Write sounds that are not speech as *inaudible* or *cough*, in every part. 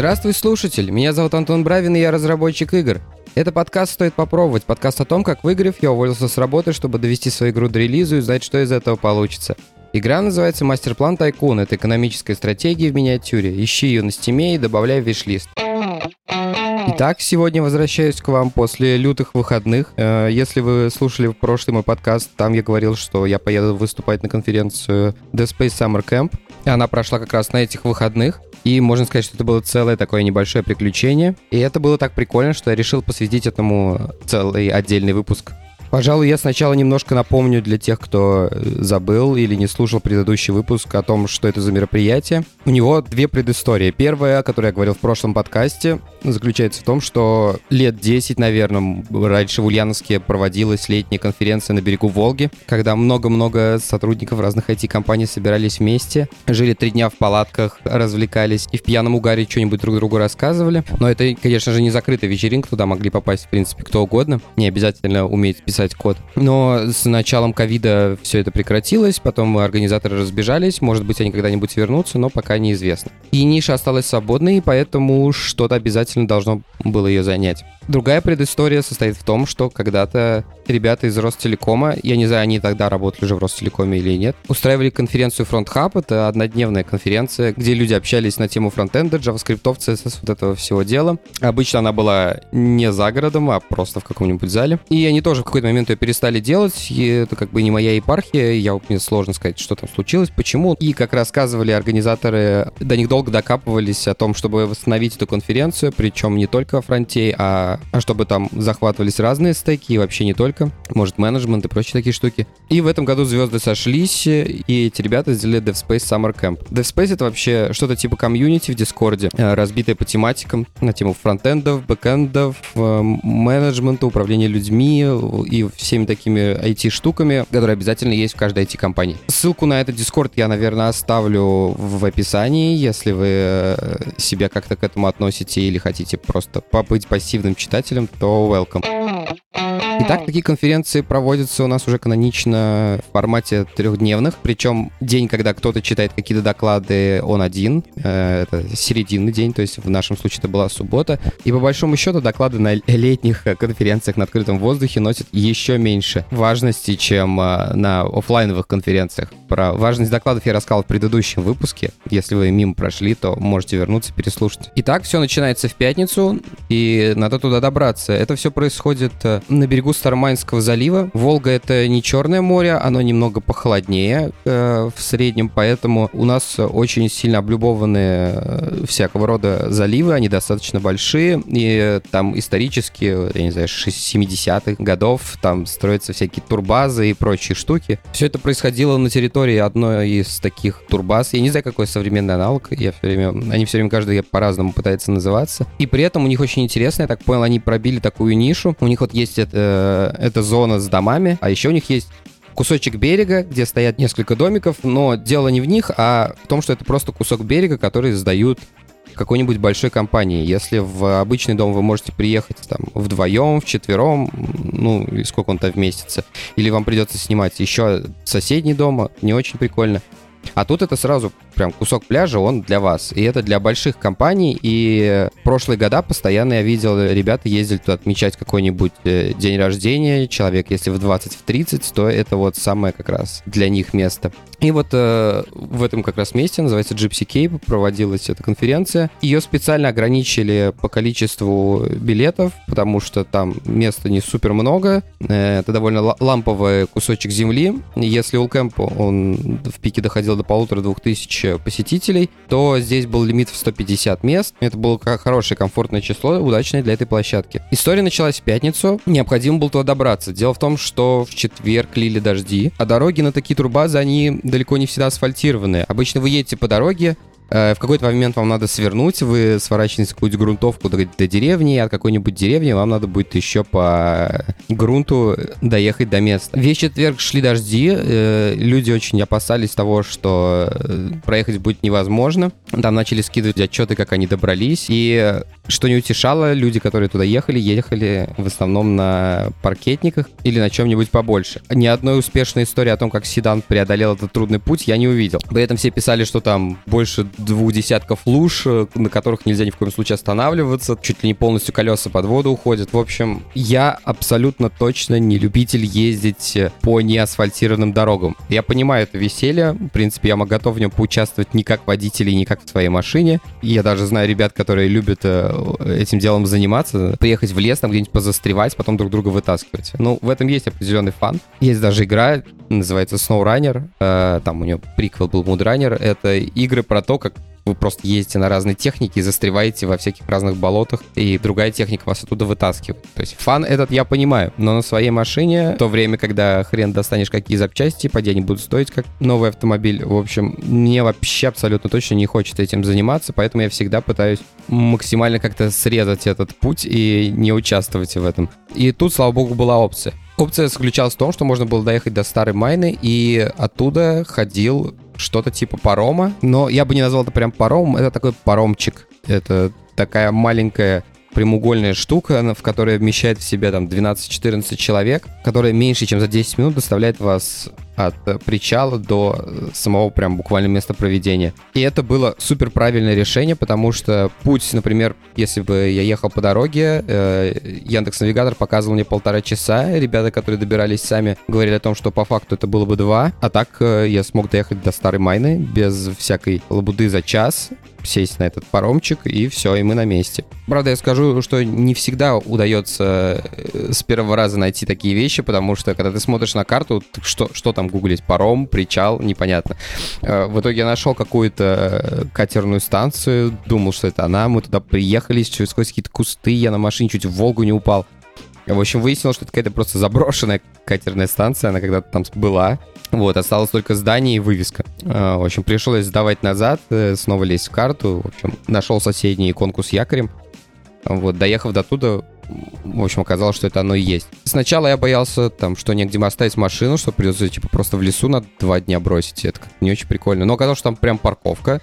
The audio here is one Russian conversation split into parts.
Здравствуй, слушатель! Меня зовут Антон Бравин, и я разработчик игр. Это подкаст «Стоит попробовать», подкаст о том, как выиграв, я уволился с работы, чтобы довести свою игру до релиза и узнать, что из этого получится. Игра называется «Мастер-план Тайкун». Это экономическая стратегия в миниатюре. Ищи ее на стиме и добавляй в виш-лист. Итак, сегодня возвращаюсь к вам после лютых выходных. Э, если вы слушали прошлый мой подкаст, там я говорил, что я поеду выступать на конференцию The Space Summer Camp. Она прошла как раз на этих выходных. И можно сказать, что это было целое такое небольшое приключение. И это было так прикольно, что я решил посвятить этому целый отдельный выпуск. Пожалуй, я сначала немножко напомню для тех, кто э, забыл или не слушал предыдущий выпуск о том, что это за мероприятие. У него две предыстории. Первая, о которой я говорил в прошлом подкасте, заключается в том, что лет 10, наверное, раньше в Ульяновске проводилась летняя конференция на берегу Волги, когда много-много сотрудников разных IT-компаний собирались вместе, жили три дня в палатках, развлекались и в пьяном угаре что-нибудь друг другу рассказывали. Но это, конечно же, не закрытая вечеринка, туда могли попасть, в принципе, кто угодно. Не обязательно уметь писать писать код. Но с началом ковида все это прекратилось, потом организаторы разбежались, может быть, они когда-нибудь вернутся, но пока неизвестно. И ниша осталась свободной, поэтому что-то обязательно должно было ее занять. Другая предыстория состоит в том, что когда-то ребята из Ростелекома, я не знаю, они тогда работали уже в Ростелекоме или нет, устраивали конференцию Front Hub. Это однодневная конференция, где люди общались на тему фронтенда, JavaScript, CSS, вот этого всего дела. Обычно она была не за городом, а просто в каком-нибудь зале. И они тоже в какой-то момент ее перестали делать, и это как бы не моя епархия, я, мне сложно сказать, что там случилось, почему. И, как рассказывали организаторы, до них долго докапывались о том, чтобы восстановить эту конференцию, причем не только о фронте, а а чтобы там захватывались разные стеки, и вообще не только, может, менеджмент и прочие такие штуки. И в этом году звезды сошлись, и эти ребята сделали DevSpace Summer Camp. DevSpace — это вообще что-то типа комьюнити в Дискорде, э, разбитое по тематикам, на тему фронтендов, бэкэндов, э, менеджмента, управления людьми и всеми такими IT-штуками, которые обязательно есть в каждой IT-компании. Ссылку на этот Discord я, наверное, оставлю в описании, если вы э, себя как-то к этому относите или хотите просто побыть пассивным читателем, то welcome. Итак, такие конференции проводятся у нас уже канонично в формате трехдневных, причем день, когда кто-то читает какие-то доклады, он один, э, это серединный день, то есть в нашем случае это была суббота, и по большому счету доклады на летних конференциях на открытом воздухе носят еще меньше важности, чем э, на офлайновых конференциях. Про важность докладов я рассказал в предыдущем выпуске, если вы мимо прошли, то можете вернуться, переслушать. Итак, все начинается в пятницу, и надо туда добраться. Это все происходит э, на берегу берегу Старомайнского залива. Волга это не Черное море, оно немного похолоднее э, в среднем, поэтому у нас очень сильно облюбованные э, всякого рода заливы, они достаточно большие, и там исторически, я не знаю, 70-х годов там строятся всякие турбазы и прочие штуки. Все это происходило на территории одной из таких турбаз. Я не знаю, какой современный аналог, я все время, они все время каждый по-разному пытается называться. И при этом у них очень интересно, я так понял, они пробили такую нишу. У них вот есть это Э, это зона с домами, а еще у них есть кусочек берега, где стоят несколько домиков, но дело не в них, а в том, что это просто кусок берега, который сдают какой-нибудь большой компании. Если в обычный дом вы можете приехать там вдвоем, вчетвером, ну, и сколько он там вместится, или вам придется снимать еще соседний дом, не очень прикольно. А тут это сразу прям кусок пляжа, он для вас. И это для больших компаний. И прошлые года постоянно я видел, ребята ездили туда отмечать какой-нибудь э, день рождения. Человек, если в 20, в 30, то это вот самое как раз для них место. И вот э, в этом как раз месте, называется Gypsy Cape, проводилась эта конференция. Ее специально ограничили по количеству билетов, потому что там места не супер много. Э, это довольно ламповый кусочек земли. Если Улкэмп, он в пике доходил до полутора-двух тысяч посетителей, то здесь был лимит в 150 мест. Это было хорошее, комфортное число, удачное для этой площадки. История началась в пятницу, необходимо было туда добраться. Дело в том, что в четверг лили дожди, а дороги на такие турбазы, они далеко не всегда асфальтированные. Обычно вы едете по дороге, в какой-то момент вам надо свернуть, вы сворачиваете какую-то грунтовку до, до деревни, и от какой-нибудь деревни вам надо будет еще по грунту доехать до места. Весь четверг шли дожди, э, люди очень опасались того, что э, проехать будет невозможно. Там начали скидывать отчеты, как они добрались, и Что не утешало, люди, которые туда ехали, ехали в основном на паркетниках или на чем-нибудь побольше. Ни одной успешной истории о том, как седан преодолел этот трудный путь, я не увидел. При этом все писали, что там больше двух десятков луж, э, на которых нельзя ни в коем случае останавливаться, чуть ли не полностью колеса под воду уходят. В общем, я абсолютно точно не любитель ездить по неасфальтированным дорогам. Я понимаю это веселье, в принципе, я готов в нем поучаствовать не как водитель и не как в своей машине. Я даже знаю ребят, которые любят э, этим делом заниматься, приехать в лес, там где-нибудь позастревать, потом друг друга вытаскивать. Ну, в этом есть определенный фан. Есть даже игра, называется SnowRunner, э, там у нее приквел был Moodrunner. Это игры про то, как вы просто ездите на разные техники и застреваете во всяких разных болотах, и другая техника вас оттуда вытаскивает. То есть фан этот я понимаю, но на своей машине, в то время, когда хрен достанешь какие запчасти, по они будут стоить как новый автомобиль, в общем, мне вообще абсолютно точно не хочется этим заниматься, поэтому я всегда пытаюсь максимально как-то срезать этот путь и не участвовать в этом. И тут, слава богу, была опция. Опция заключалась в том, что можно было доехать до Старой Майны, и оттуда ходил что-то типа парома, но я бы не назвал это прям паромом, это такой паромчик. Это такая маленькая прямоугольная штука, в которой вмещает в себя там 12-14 человек, которая меньше, чем за 10 минут доставляет вас от э, причала до э, самого прям буквально места проведения. И это было супер правильное решение, потому что путь, например, если бы я ехал по дороге, э, Яндекс Навигатор показывал мне полтора часа, ребята, которые добирались сами, говорили о том, что по факту это было бы два, а так я смог доехать до Старой Майны без всякой лабуды за час, сесть на этот паромчик, и все, и мы на месте. Правда, я скажу, что не всегда удается с первого раза найти такие вещи, потому что, когда ты смотришь на карту, что, что там гуглить паром, причал, непонятно. Э, в итоге я нашел какую-то э, катерную станцию, думал, что это она, мы туда приехали, сквозь какие-то кусты, я на машине чуть в Волгу не упал. В общем, выяснилось, что это какая-то просто заброшенная катерная станция, она когда-то там была. Вот, осталось только здание и вывеска. Э, в общем, пришлось сдавать назад, снова лезть в карту. В общем, нашел соседний иконку с якорем. Вот, доехав до туда, в общем, оказалось, что это оно и есть. Сначала я боялся, там, что негде оставить машину, что придется, типа, просто в лесу на два дня бросить. Это не очень прикольно. Но оказалось, что там прям парковка.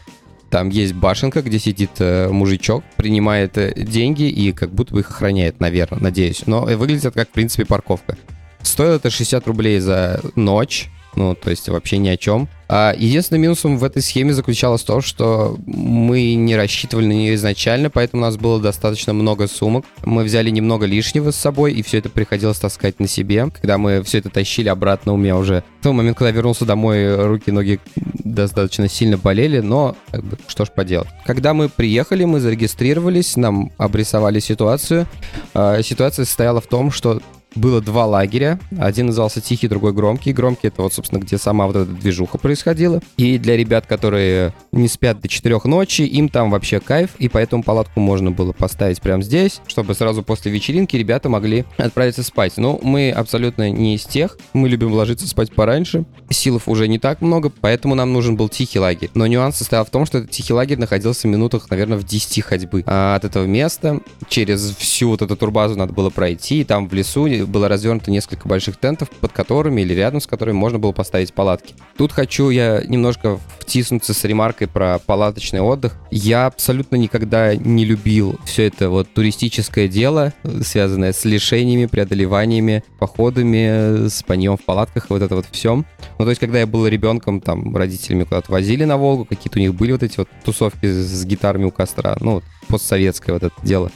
Там есть башенка, где сидит э, мужичок, принимает э, деньги и как будто бы их охраняет, наверное, надеюсь. Но выглядит это как, в принципе, парковка. Стоит это 60 рублей за ночь. Ну, то есть вообще ни о чем. А единственным минусом в этой схеме заключалось то, что мы не рассчитывали на нее изначально, поэтому у нас было достаточно много сумок. Мы взяли немного лишнего с собой, и все это приходилось таскать на себе. Когда мы все это тащили обратно, у меня уже в тот момент, когда я вернулся домой, руки, ноги достаточно сильно болели, но как бы, что ж поделать. Когда мы приехали, мы зарегистрировались, нам обрисовали ситуацию. А, ситуация состояла в том, что было два лагеря. Один назывался Тихий, другой Громкий. Громкий — это вот, собственно, где сама вот эта движуха происходила. И для ребят, которые не спят до четырех ночи, им там вообще кайф, и поэтому палатку можно было поставить прямо здесь, чтобы сразу после вечеринки ребята могли отправиться спать. Но мы абсолютно не из тех. Мы любим ложиться спать пораньше. Силов уже не так много, поэтому нам нужен был тихий лагерь. Но нюанс состоял в том, что этот тихий лагерь находился в минутах, наверное, в 10 ходьбы а от этого места. Через всю вот эту турбазу надо было пройти, и там в лесу было развернуто несколько больших тентов, под которыми или рядом с которыми можно было поставить палатки. Тут хочу я немножко втиснуться с ремаркой про палаточный отдых. Я абсолютно никогда не любил все это вот туристическое дело, связанное с лишениями, преодолеваниями, походами, спанием в палатках, вот это вот все. Ну, то есть, когда я был ребенком, там, родителями куда-то возили на Волгу, какие-то у них были вот эти вот тусовки с гитарами у костра, ну, постсоветское вот это дело.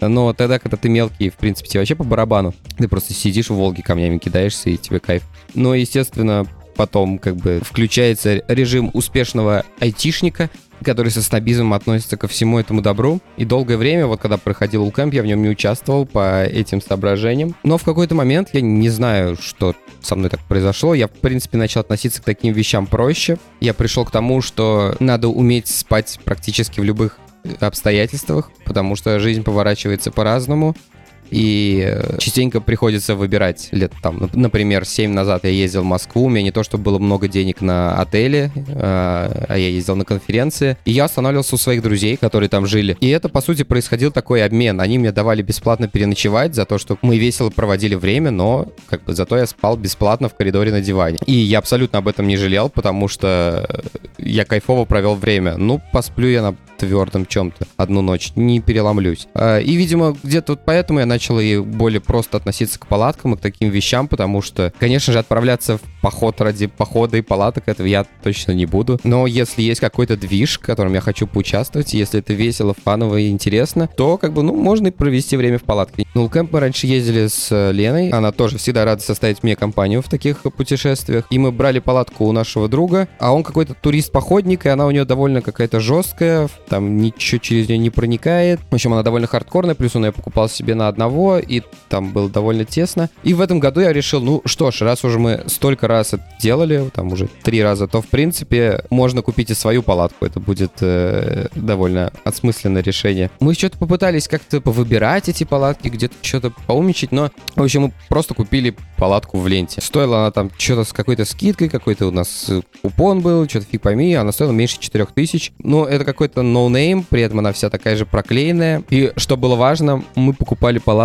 Но тогда, когда ты мелкий, в принципе, тебе вообще по барабану. Ты просто сидишь в Волге, камнями кидаешься, и тебе кайф. Но, естественно, потом как бы включается режим успешного айтишника, который со снобизмом относится ко всему этому добру. И долгое время, вот когда проходил Улкэмп, я в нем не участвовал по этим соображениям. Но в какой-то момент, я не знаю, что со мной так произошло, я, в принципе, начал относиться к таким вещам проще. Я пришел к тому, что надо уметь спать практически в любых обстоятельствах, потому что жизнь поворачивается по-разному. И э, частенько приходится выбирать. Лет там, например, 7 назад я ездил в Москву, у меня не то, чтобы было много денег на отеле, а, а я ездил на конференции. И я останавливался у своих друзей, которые там жили. И это, по сути, происходил такой обмен. Они мне давали бесплатно переночевать за то, что мы весело проводили время, но как бы зато я спал бесплатно в коридоре на диване. И я абсолютно об этом не жалел, потому что я кайфово провел время. Ну, посплю я на твердом чем-то одну ночь, не переломлюсь. А, и, видимо, где-то вот поэтому я начал и более просто относиться к палаткам и к таким вещам, потому что, конечно же, отправляться в поход ради похода и палаток, этого я точно не буду. Но если есть какой-то движ, в котором я хочу поучаствовать, если это весело, фаново и интересно, то, как бы, ну, можно и провести время в палатке. Ну, кемп мы раньше ездили с э, Леной, она тоже всегда рада составить мне компанию в таких путешествиях, и мы брали палатку у нашего друга, а он какой-то турист-походник, и она у нее довольно какая-то жесткая, там ничего через нее не проникает. В общем, она довольно хардкорная, плюс он ее покупал себе на одного, и там было довольно тесно. И в этом году я решил, ну что ж, раз уже мы столько раз это делали, там уже три раза, то в принципе можно купить и свою палатку. Это будет э, довольно осмысленное решение. Мы что-то попытались как-то повыбирать эти палатки, где-то что-то поумничать, но, в общем, мы просто купили палатку в ленте. Стоила она там что-то с какой-то скидкой, какой-то у нас купон был, что-то фиг пойми, она стоила меньше 4000. Но это какой-то no-name, при этом она вся такая же проклеенная. И что было важно, мы покупали палатку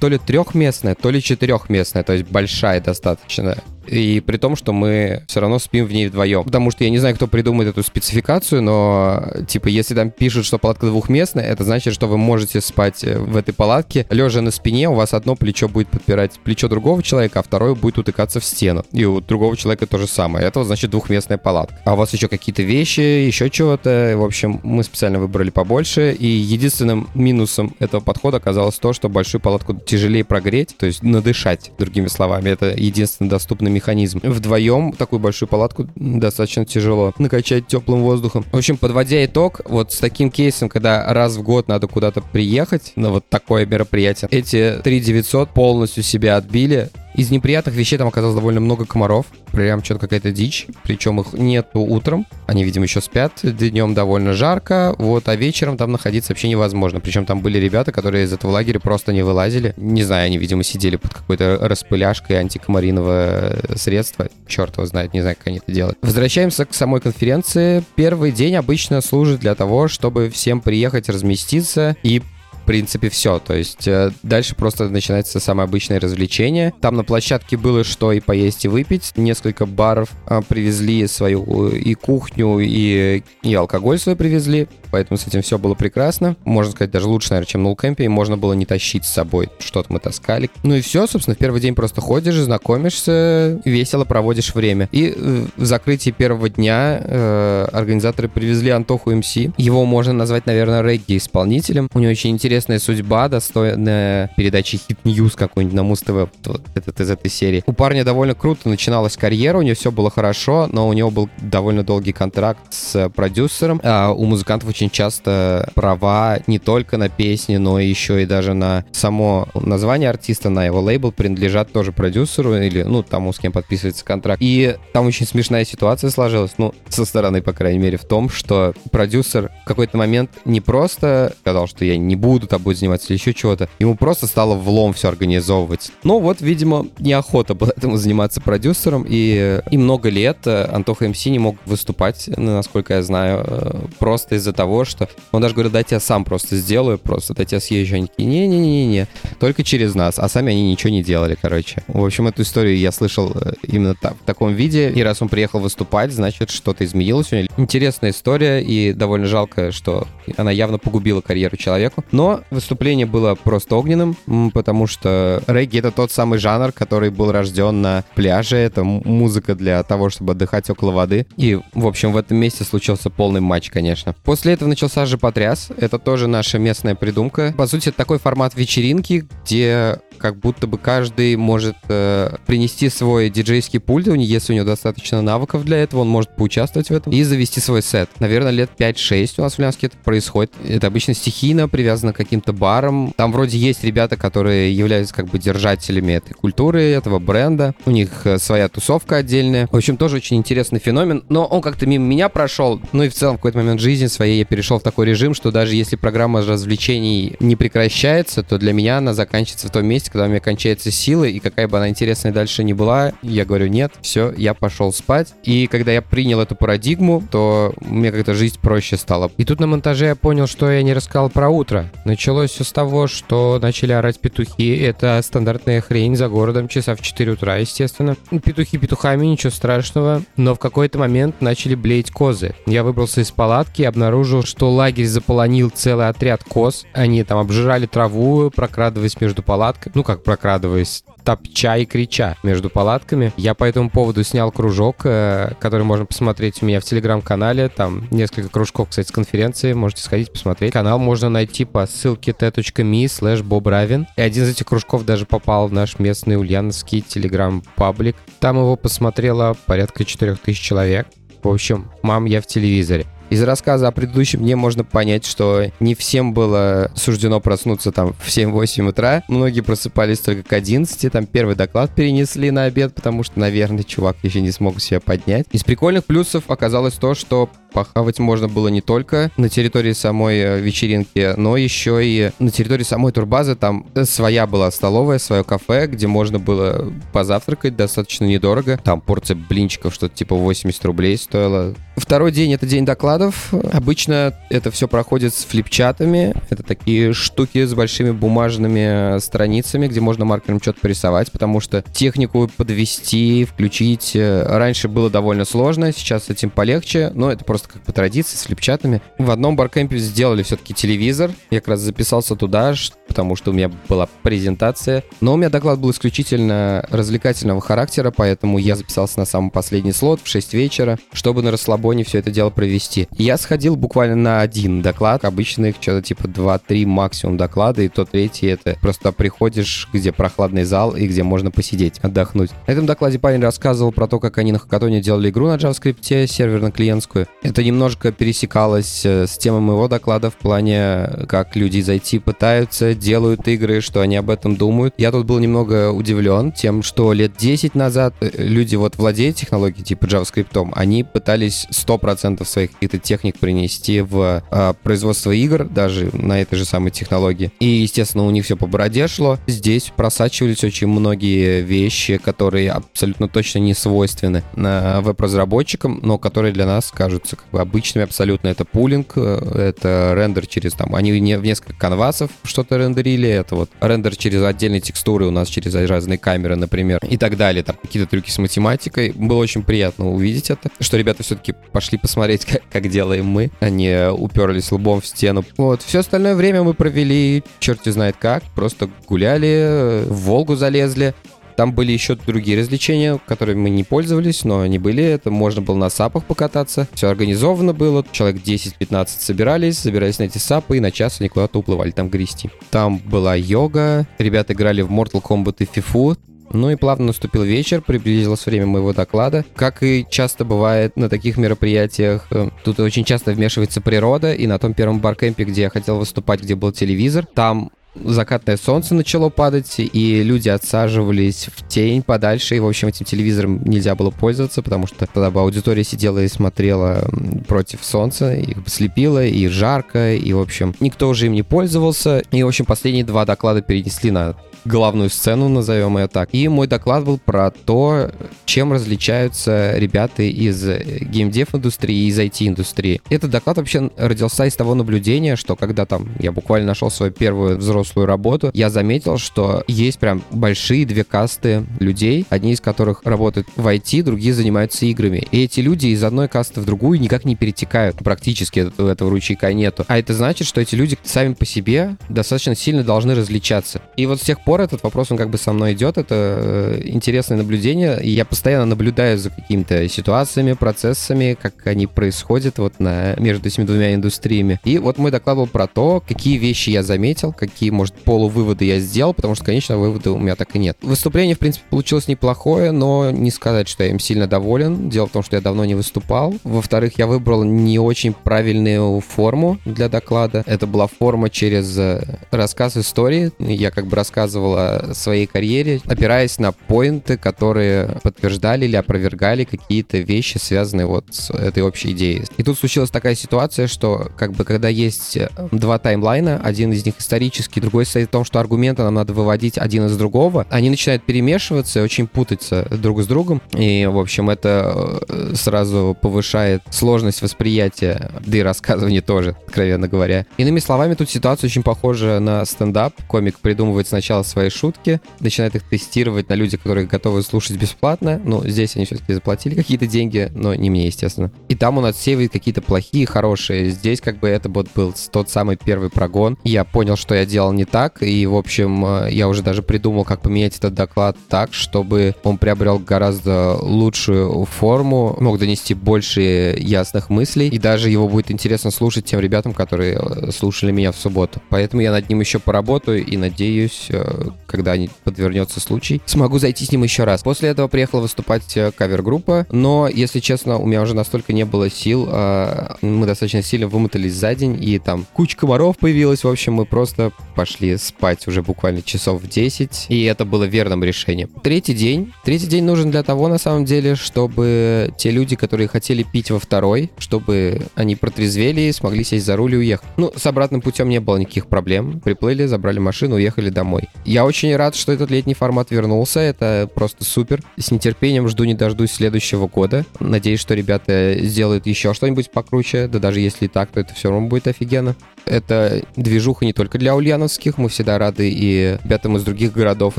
то ли трехместная, то ли четырехместная, то есть большая достаточно. И при том, что мы все равно спим в ней вдвоем. Потому что я не знаю, кто придумает эту спецификацию, но типа если там пишут, что палатка двухместная, это значит, что вы можете спать э, в этой палатке, лежа на спине, у вас одно плечо будет подпирать плечо другого человека, а второе будет утыкаться в стену. И у другого человека то же самое. Это значит двухместная палатка. А у вас еще какие-то вещи, еще чего-то. В общем, мы специально выбрали побольше. И единственным минусом этого подхода оказалось то, что большую палатку тяжелее прогреть, то есть надышать, другими словами. Это единственный доступный механизм. Вдвоем такую большую палатку достаточно тяжело накачать теплым воздухом. В общем, подводя итог, вот с таким кейсом, когда раз в год надо куда-то приехать на вот такое мероприятие, эти 3900 полностью себя отбили, из неприятных вещей там оказалось довольно много комаров. Прям что-то какая-то дичь. Причем их нету утром. Они, видимо, еще спят. Днем довольно жарко. Вот, а вечером там находиться вообще невозможно. Причем там были ребята, которые из этого лагеря просто не вылазили. Не знаю, они, видимо, сидели под какой-то распыляшкой антикомаринового средства. Черт его знает, не знаю, как они это делают. Возвращаемся к самой конференции. Первый день обычно служит для того, чтобы всем приехать, разместиться и в принципе, все. То есть э, дальше просто начинается самое обычное развлечение. Там на площадке было что и поесть, и выпить. Несколько баров а, привезли свою э, и кухню, и, и алкоголь свой привезли. Поэтому с этим все было прекрасно. Можно сказать, даже лучше, наверное, чем на Улкемпе. И можно было не тащить с собой. Что-то мы таскали. Ну и все, собственно, в первый день просто ходишь, знакомишься, весело проводишь время. И э, в закрытии первого дня э, организаторы привезли Антоху МС. Его можно назвать, наверное, регги-исполнителем. У него очень интересный интересная судьба, достойная передачи News какой-нибудь на Муз-ТВ, вот этот из этой серии. У парня довольно круто начиналась карьера, у него все было хорошо, но у него был довольно долгий контракт с продюсером. А у музыкантов очень часто права не только на песни, но еще и даже на само название артиста, на его лейбл принадлежат тоже продюсеру или, ну, тому, с кем подписывается контракт. И там очень смешная ситуация сложилась, ну, со стороны, по крайней мере, в том, что продюсер в какой-то момент не просто сказал, что я не буду буду будет заниматься или еще чего-то. Ему просто стало влом все организовывать. Но вот, видимо, неохота было этому заниматься продюсером, и, и много лет э, Антоха МС не мог выступать, ну, насколько я знаю, э, просто из-за того, что он даже говорил, дайте я сам просто сделаю, просто дайте я съезжу. Они такие, не-не-не-не, только через нас, а сами они ничего не делали, короче. В общем, эту историю я слышал э, именно так, в таком виде, и раз он приехал выступать, значит, что-то изменилось у него. Интересная история, и довольно жалко, что она явно погубила карьеру человеку. Но выступление было просто огненным, потому что регги — это тот самый жанр, который был рожден на пляже. Это музыка для того, чтобы отдыхать около воды. И, в общем, в этом месте случился полный матч, конечно. После этого начался же потряс. Это тоже наша местная придумка. По сути, это такой формат вечеринки, где как будто бы каждый может э, принести свой диджейский пульт, если у него достаточно навыков для этого, он может поучаствовать в этом и завести свой сет. Наверное, лет 5-6 у нас в Ульяновске это происходит. Это обычно стихийно, привязано к каким-то барам. Там вроде есть ребята, которые являются как бы держателями этой культуры, этого бренда. У них э, своя тусовка отдельная. В общем, тоже очень интересный феномен. Но он как-то мимо меня прошел. Ну и в целом в какой-то момент жизни своей я перешел в такой режим, что даже если программа развлечений не прекращается, то для меня она заканчивается в том месте, когда у меня кончается сила, и какая бы она интересная дальше не была, я говорю, нет, все, я пошел спать. И когда я принял эту парадигму, то мне как-то жизнь проще стала. И тут на монтаже я понял, что я не рассказал про утро. Началось все с того, что начали орать петухи. Это стандартная хрень за городом, часа в 4 утра, естественно. Петухи петухами, ничего страшного. Но в какой-то момент начали блеять козы. Я выбрался из палатки и обнаружил, что лагерь заполонил целый отряд коз. Они там обжирали траву, прокрадываясь между палатками. Ну, как прокрадываясь? топча и крича между палатками. Я по этому поводу снял кружок, э, который можно посмотреть у меня в телеграм-канале. Там несколько кружков, кстати, с конференции. Можете сходить посмотреть. Канал можно найти по ссылке t.me slash bobravin. И один из этих кружков даже попал в наш местный ульяновский телеграм-паблик. Там его посмотрело порядка 4000 человек. В общем, мам, я в телевизоре. Из рассказа о предыдущем дне можно понять, что не всем было суждено проснуться там в 7-8 утра. Многие просыпались только к 11, там первый доклад перенесли на обед, потому что, наверное, чувак еще не смог себя поднять. Из прикольных плюсов оказалось то, что похавать можно было не только на территории самой э, вечеринки, но еще и на территории самой турбазы. Там своя была столовая, свое кафе, где можно было позавтракать достаточно недорого. Там порция блинчиков что-то типа 80 рублей стоила. Второй день — это день докладов. Обычно это все проходит с флипчатами. Это такие штуки с большими бумажными страницами, где можно маркером что-то порисовать, потому что технику подвести, включить э, раньше было довольно сложно, сейчас этим полегче, но это просто как по традиции с флипчатами. В одном баркемпе сделали все-таки телевизор. Я как раз записался туда, потому что у меня была презентация. Но у меня доклад был исключительно развлекательного характера, поэтому я записался на самый последний слот в 6 вечера, чтобы на расслабоне все это дело провести. Я сходил буквально на один доклад. Обычно их что-то типа 2-3 максимум доклада, и то третий это просто приходишь, где прохладный зал и где можно посидеть, отдохнуть. На этом докладе парень рассказывал про то, как они на хакатоне делали игру на JavaScript, серверно-клиентскую. Это немножко пересекалось э, с темой моего доклада в плане, как люди IT пытаются делают игры, что они об этом думают. Я тут был немного удивлен тем, что лет 10 назад э, люди вот владеют технологией типа JavaScript, они пытались 100% своих каких-то техник принести в э, производство игр, даже на этой же самой технологии. И, естественно, у них все по бороде шло. Здесь просачивались очень многие вещи, которые абсолютно точно не свойственны э, веб-разработчикам, но которые для нас кажутся как бы обычными абсолютно. Это пулинг, э, это рендер через там, они не, в несколько канвасов что-то рендерили, это вот рендер через отдельные текстуры у нас, через разные камеры, например, и так далее, там какие-то трюки с математикой. Было очень приятно увидеть это, что ребята все-таки пошли посмотреть, *laughs* как, как делаем мы, они уперлись лбом в стену. Вот, все остальное время мы провели, черти знает как, просто гуляли, в Волгу залезли, там были еще другие развлечения, которыми мы не пользовались, но они были. Это можно было на сапах покататься. Все организовано было. Человек 10-15 собирались, собирались на эти сапы, и на час они куда-то уплывали там грести. Там была йога. Ребята играли в Mortal Kombat и FIFA. Ну и плавно наступил вечер, приблизилось время моего доклада. Как и часто бывает на таких мероприятиях, э, тут очень часто вмешивается природа, и на том первом баркемпе, где я хотел выступать, где был телевизор, там закатное солнце начало падать, и люди отсаживались в тень подальше, и, в общем, этим телевизором нельзя было пользоваться, потому что тогда бы аудитория сидела и смотрела против солнца, их слепило, и жарко, и, в общем, никто уже им не пользовался. И, в общем, последние два доклада перенесли на главную сцену, назовем ее так. И мой доклад был про то, чем различаются ребята из геймдев-индустрии и из IT-индустрии. Этот доклад вообще родился из того наблюдения, что когда там я буквально нашел свою первую взрослую работу, я заметил, что есть прям большие две касты людей, одни из которых работают в IT, другие занимаются играми. И эти люди из одной касты в другую никак не перетекают. Практически этого, этого ручейка нету. А это значит, что эти люди сами по себе достаточно сильно должны различаться. И вот с тех пор пор этот вопрос, он как бы со мной идет, это э, интересное наблюдение, и я постоянно наблюдаю за какими-то ситуациями, процессами, как они происходят вот на, между этими двумя индустриями. И вот мой доклад был про то, какие вещи я заметил, какие, может, полувыводы я сделал, потому что, конечно, выводы у меня так и нет. Выступление, в принципе, получилось неплохое, но не сказать, что я им сильно доволен. Дело в том, что я давно не выступал. Во-вторых, я выбрал не очень правильную форму для доклада. Это была форма через э, рассказ истории. Я как бы рассказывал рассказывал о своей карьере, опираясь на поинты, которые подтверждали или опровергали какие-то вещи, связанные вот с этой общей идеей. И тут случилась такая ситуация, что как бы когда есть э, два таймлайна, один из них исторический, другой состоит в том, что аргументы нам надо выводить один из другого. Они начинают перемешиваться и очень путаться друг с другом. И, в общем, это э, сразу повышает сложность восприятия, да и рассказывания тоже, откровенно говоря. Иными словами, тут ситуация очень похожа на стендап. Комик придумывает сначала свои шутки, начинает их тестировать на людях, которые готовы слушать бесплатно. Ну, здесь они все-таки заплатили какие-то деньги, но не мне, естественно. И там он отсеивает какие-то плохие, хорошие. Здесь как бы это вот был тот самый первый прогон. Я понял, что я делал не так, и, в общем, э, я уже даже придумал, как поменять этот доклад так, чтобы он приобрел гораздо лучшую форму, мог донести больше ясных мыслей, и даже его будет интересно слушать тем ребятам, которые э, слушали меня в субботу. Поэтому я над ним еще поработаю и надеюсь, э, когда подвернется случай, смогу зайти с ним еще раз. После этого приехала выступать кавер-группа, но, если честно, у меня уже настолько не было сил, мы достаточно сильно вымотались за день, и там куча комаров появилась, в общем, мы просто пошли спать уже буквально часов в 10, и это было верным решением. Третий день. Третий день нужен для того, на самом деле, чтобы те люди, которые хотели пить во второй, чтобы они протрезвели и смогли сесть за руль и уехать. Ну, с обратным путем не было никаких проблем. Приплыли, забрали машину, уехали домой. Я очень рад, что этот летний формат вернулся. Это просто супер. С нетерпением жду не дождусь следующего года. Надеюсь, что ребята сделают еще что-нибудь покруче. Да даже если так, то это все равно будет офигенно. Это движуха не только для ульяновских. Мы всегда рады и ребятам из других городов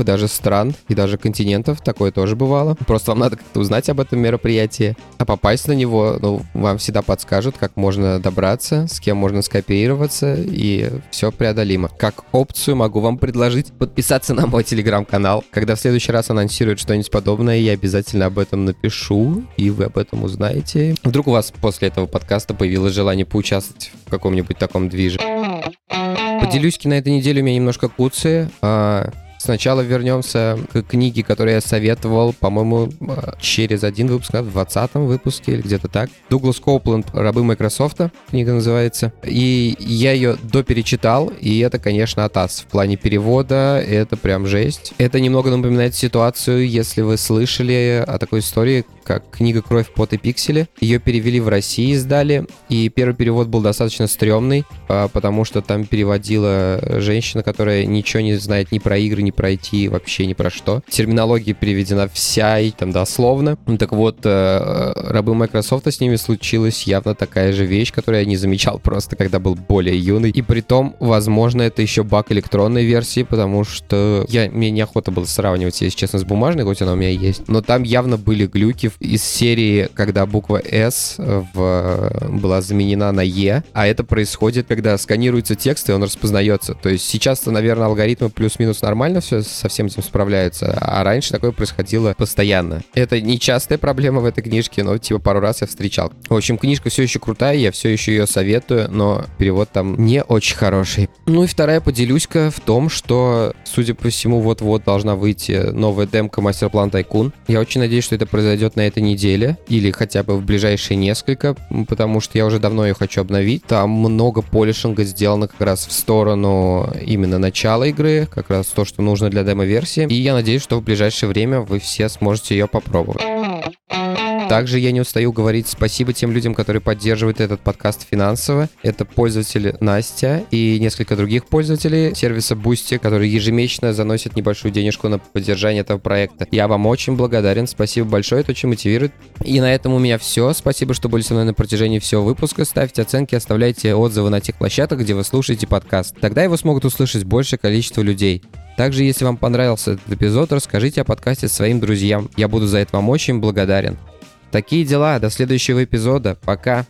и даже стран, и даже континентов. Такое тоже бывало. Просто вам надо как-то узнать об этом мероприятии. А попасть на него, ну, вам всегда подскажут, как можно добраться, с кем можно скооперироваться, и все преодолимо. Как опцию могу вам предложить подписаться на мой телеграм-канал. Когда в следующий раз анонсируют что-нибудь подобное, я обязательно об этом напишу, и вы об этом узнаете. Вдруг у вас после этого подкаста появилось желание поучаствовать в каком-нибудь таком движе. Поделюсь на этой неделе у меня немножко куцы. А, Сначала вернемся к книге, которую я советовал, по-моему, а, через один выпуск, в 20 выпуске или где-то так. Дуглас Коупленд «Рабы Майкрософта» книга называется. И я ее доперечитал, и это, конечно, атас. В плане перевода это прям жесть. Это немного напоминает ситуацию, если вы слышали о такой истории, как книга «Кровь, пот и пиксели». Ее перевели в России, издали, и первый перевод был достаточно стрёмный, а, потому что там переводила женщина, которая ничего не знает ни про игры, ни пройти вообще ни про что. Терминология переведена вся и там дословно. Ну, так вот, э, рабы Microsoft с ними случилась явно такая же вещь, которую я не замечал просто, когда был более юный. И при том, возможно, это еще баг электронной версии, потому что я, мне неохота было сравнивать, если честно, с бумажной, хоть она у меня есть. Но там явно были глюки из серии, когда буква S в, была заменена на E, а это происходит, когда сканируется текст, и он распознается. То есть сейчас-то, наверное, алгоритмы плюс-минус нормально все со всем этим справляются. А раньше такое происходило постоянно. Это не частая проблема в этой книжке, но типа пару раз я встречал. В общем, книжка все еще крутая, я все еще ее советую, но перевод там не очень хороший. Ну и вторая поделюсь-ка в том, что, судя по всему, вот-вот должна выйти новая демка Мастер-план Тайкун. Я очень надеюсь, что это произойдет на этой неделе или хотя бы в ближайшие несколько, потому что я уже давно ее хочу обновить. Там много полишинга сделано как раз в сторону именно начала игры, как раз то, что нужно нужно для демо-версии. И я надеюсь, что в ближайшее время вы все сможете ее попробовать. Также я не устаю говорить спасибо тем людям, которые поддерживают этот подкаст финансово. Это пользователи Настя и несколько других пользователей сервиса Boosty, которые ежемесячно заносят небольшую денежку на поддержание этого проекта. Я вам очень благодарен, спасибо большое, это очень мотивирует. И на этом у меня все. Спасибо, что были со мной на протяжении всего выпуска. Ставьте оценки, оставляйте отзывы на тех площадках, где вы слушаете подкаст. Тогда его смогут услышать большее количество людей. Также, если вам понравился этот эпизод, расскажите о подкасте своим друзьям. Я буду за это вам очень благодарен. Такие дела. До следующего эпизода. Пока.